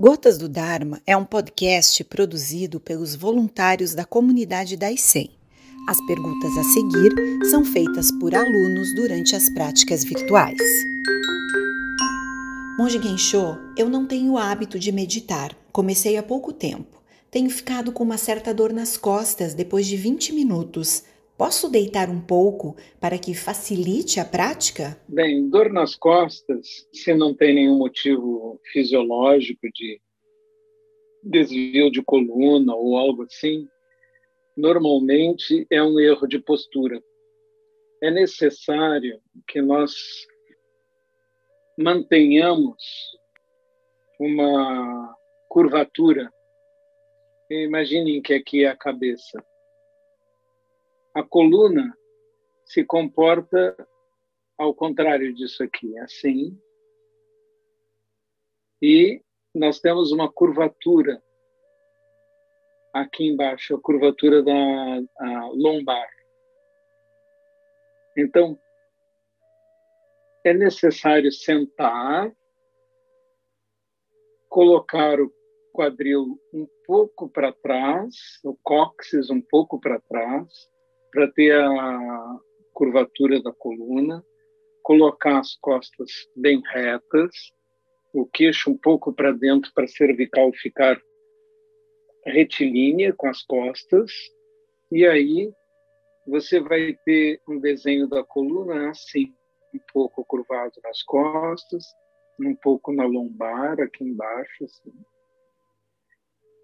Gotas do Dharma é um podcast produzido pelos voluntários da comunidade da ICEM. As perguntas a seguir são feitas por alunos durante as práticas virtuais. Monge Gensho, eu não tenho hábito de meditar. Comecei há pouco tempo. Tenho ficado com uma certa dor nas costas depois de 20 minutos. Posso deitar um pouco para que facilite a prática? Bem, dor nas costas, se não tem nenhum motivo fisiológico de desvio de coluna ou algo assim, normalmente é um erro de postura. É necessário que nós mantenhamos uma curvatura. Imaginem que aqui é a cabeça a coluna se comporta ao contrário disso aqui, assim. E nós temos uma curvatura aqui embaixo, a curvatura da a lombar. Então, é necessário sentar, colocar o quadril um pouco para trás, o cóccix um pouco para trás, para ter a curvatura da coluna, colocar as costas bem retas, o queixo um pouco para dentro para a cervical ficar retilínea com as costas, e aí você vai ter um desenho da coluna assim, um pouco curvado nas costas, um pouco na lombar, aqui embaixo, assim.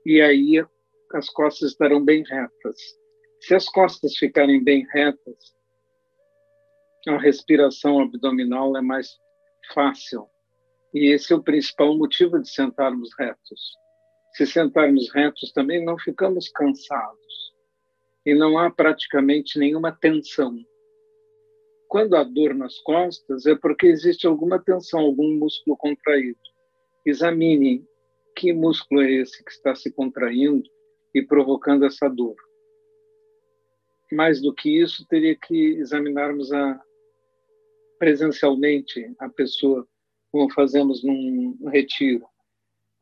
E aí as costas estarão bem retas. Se as costas ficarem bem retas, a respiração abdominal é mais fácil. E esse é o principal motivo de sentarmos retos. Se sentarmos retos também não ficamos cansados e não há praticamente nenhuma tensão. Quando há dor nas costas é porque existe alguma tensão, algum músculo contraído. Examine que músculo é esse que está se contraindo e provocando essa dor mais do que isso, teria que examinarmos a, presencialmente a pessoa, como fazemos num retiro.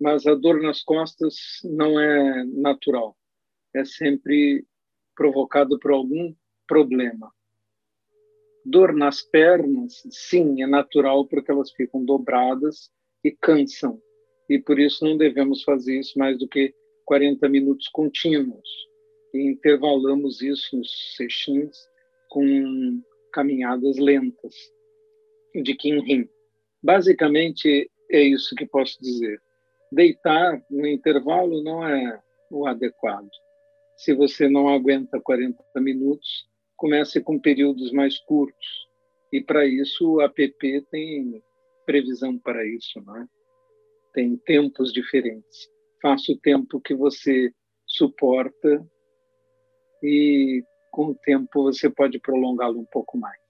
Mas a dor nas costas não é natural, é sempre provocado por algum problema. Dor nas pernas, sim, é natural porque elas ficam dobradas e cansam. E por isso não devemos fazer isso mais do que 40 minutos contínuos e intervalamos isso nos sextins com caminhadas lentas de Kinrin. Basicamente é isso que posso dizer. Deitar no intervalo não é o adequado. Se você não aguenta 40 minutos, comece com períodos mais curtos. E para isso o APP tem previsão para isso, não é? Tem tempos diferentes. Faça o tempo que você suporta e com o tempo você pode prolongá-lo um pouco mais.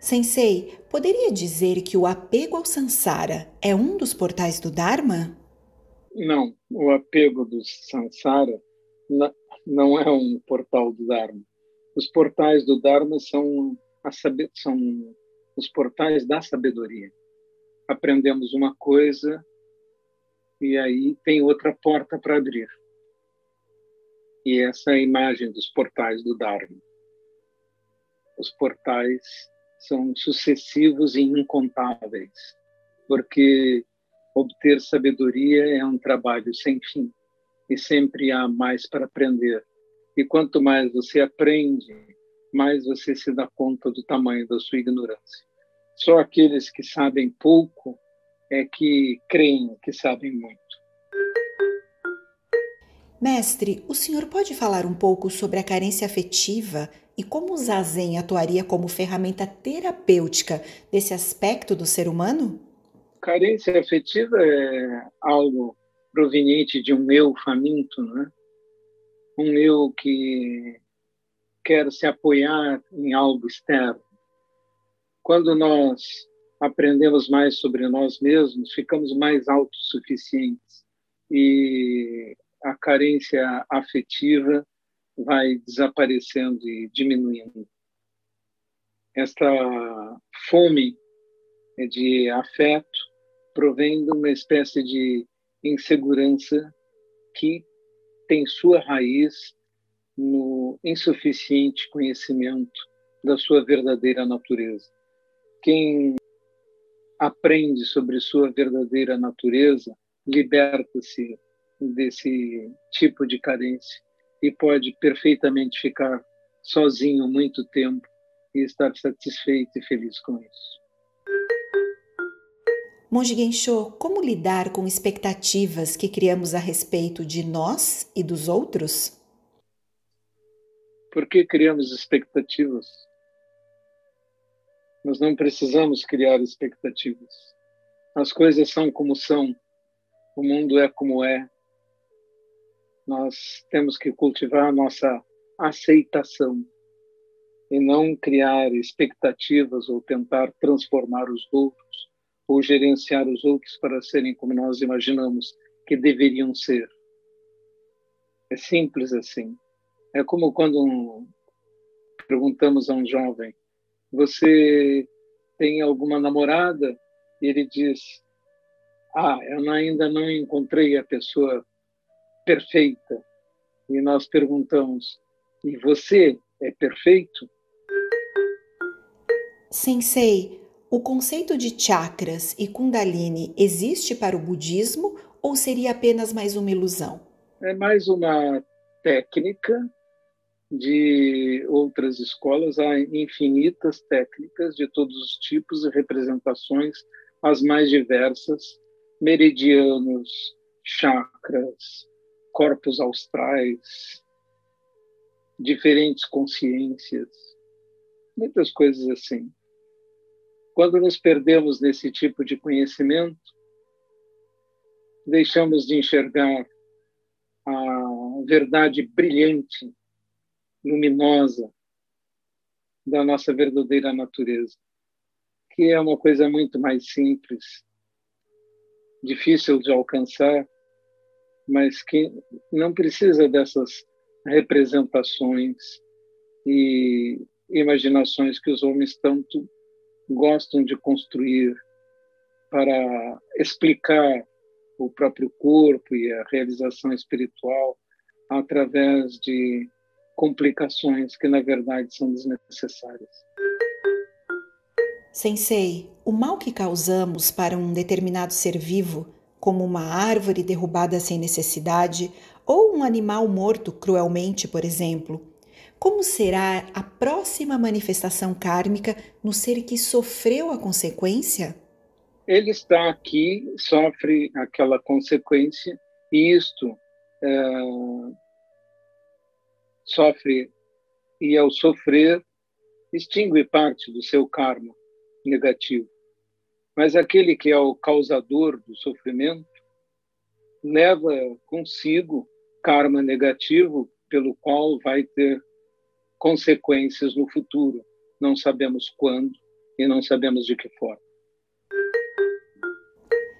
Sensei, poderia dizer que o apego ao samsara é um dos portais do Dharma? Não, o apego do samsara não é um portal do Dharma. Os portais do Dharma são, a, são os portais da sabedoria. Aprendemos uma coisa e aí tem outra porta para abrir e essa é imagem dos portais do Dharma. Os portais são sucessivos e incontáveis, porque obter sabedoria é um trabalho sem fim e sempre há mais para aprender. E quanto mais você aprende, mais você se dá conta do tamanho da sua ignorância. Só aqueles que sabem pouco é que creem que sabem muito. Mestre, o senhor pode falar um pouco sobre a carência afetiva e como o zazen atuaria como ferramenta terapêutica desse aspecto do ser humano? Carência afetiva é algo proveniente de um eu faminto, né? Um eu que quer se apoiar em algo externo. Quando nós aprendemos mais sobre nós mesmos, ficamos mais autossuficientes e a carência afetiva vai desaparecendo e diminuindo. Esta fome de afeto provém de uma espécie de insegurança que tem sua raiz no insuficiente conhecimento da sua verdadeira natureza. Quem aprende sobre sua verdadeira natureza liberta-se desse tipo de carência e pode perfeitamente ficar sozinho muito tempo e estar satisfeito e feliz com isso. Monge Gensho, como lidar com expectativas que criamos a respeito de nós e dos outros? Por que criamos expectativas? Nós não precisamos criar expectativas. As coisas são como são, o mundo é como é. Nós temos que cultivar a nossa aceitação e não criar expectativas ou tentar transformar os outros ou gerenciar os outros para serem como nós imaginamos que deveriam ser. É simples assim. É como quando um, perguntamos a um jovem: Você tem alguma namorada? E ele diz: Ah, eu ainda não encontrei a pessoa perfeita. E nós perguntamos: E você é perfeito? Sensei, o conceito de chakras e Kundalini existe para o budismo ou seria apenas mais uma ilusão? É mais uma técnica de outras escolas. Há infinitas técnicas de todos os tipos e representações, as mais diversas: meridianos, chakras, corpos austrais, diferentes consciências, muitas coisas assim. Quando nos perdemos nesse tipo de conhecimento, deixamos de enxergar a verdade brilhante, luminosa da nossa verdadeira natureza, que é uma coisa muito mais simples, difícil de alcançar, mas que não precisa dessas representações e imaginações que os homens tanto gostam de construir para explicar o próprio corpo e a realização espiritual através de complicações que na verdade são desnecessárias. Sensei, o mal que causamos para um determinado ser vivo, como uma árvore derrubada sem necessidade ou um animal morto cruelmente, por exemplo, como será a próxima manifestação kármica no ser que sofreu a consequência? Ele está aqui, sofre aquela consequência, e isto é, sofre, e ao sofrer, extingue parte do seu karma negativo. Mas aquele que é o causador do sofrimento leva consigo karma negativo, pelo qual vai ter consequências no futuro. Não sabemos quando e não sabemos de que forma.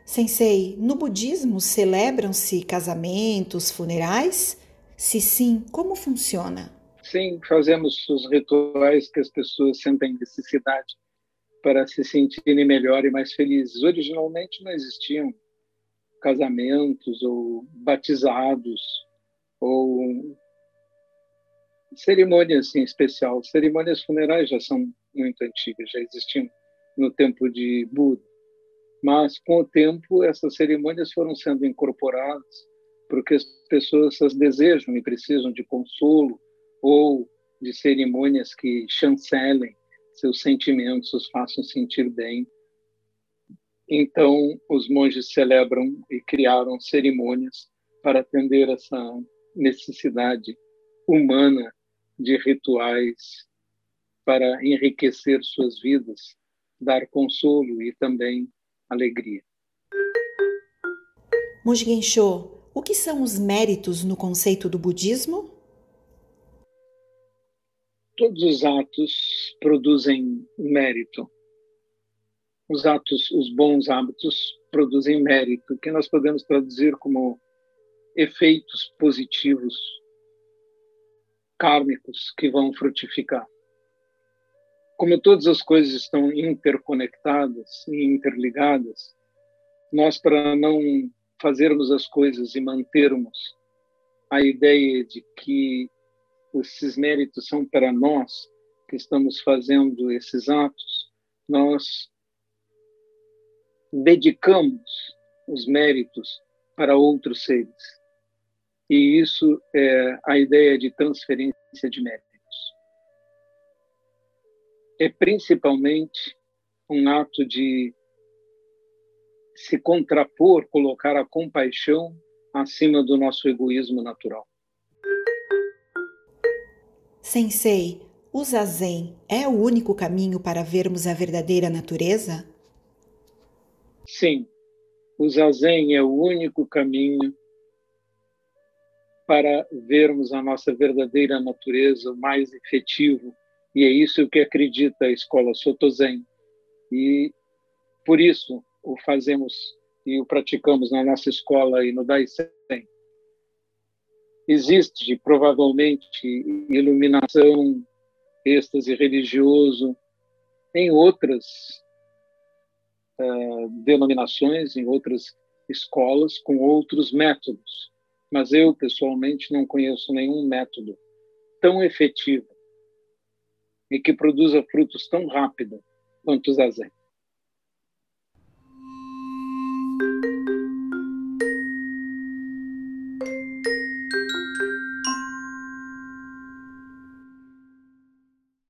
Sensei, no budismo celebram-se casamentos, funerais? Se sim, como funciona? Sim, fazemos os rituais que as pessoas sentem necessidade para se sentirem melhor e mais felizes. Originalmente não existiam casamentos ou batizados ou cerimônias em especial. Cerimônias funerais já são muito antigas, já existiam no tempo de Buda. Mas, com o tempo, essas cerimônias foram sendo incorporadas porque as pessoas as desejam e precisam de consolo ou de cerimônias que chancelem seus sentimentos, os façam sentir bem. Então, os monges celebram e criaram cerimônias para atender essa necessidade humana de rituais para enriquecer suas vidas, dar consolo e também alegria. Monge Gensho, o que são os méritos no conceito do budismo? Todos os atos produzem mérito. Os atos, os bons hábitos produzem mérito, que nós podemos traduzir como efeitos positivos kármicos que vão frutificar. Como todas as coisas estão interconectadas e interligadas, nós, para não fazermos as coisas e mantermos a ideia de que esses méritos são para nós que estamos fazendo esses atos, nós dedicamos os méritos para outros seres. E isso é a ideia de transferência de méritos. É principalmente um ato de se contrapor, colocar a compaixão acima do nosso egoísmo natural. Sensei, o zazen é o único caminho para vermos a verdadeira natureza? Sim, o zazen é o único caminho para vermos a nossa verdadeira natureza mais efetivo e é isso que acredita a escola Sotozen e por isso o fazemos e o praticamos na nossa escola e no Daisen. Existe provavelmente iluminação, êxtase religioso em outras uh, denominações, em outras escolas, com outros métodos. Mas eu, pessoalmente, não conheço nenhum método tão efetivo e que produza frutos tão rápido quanto o zazen.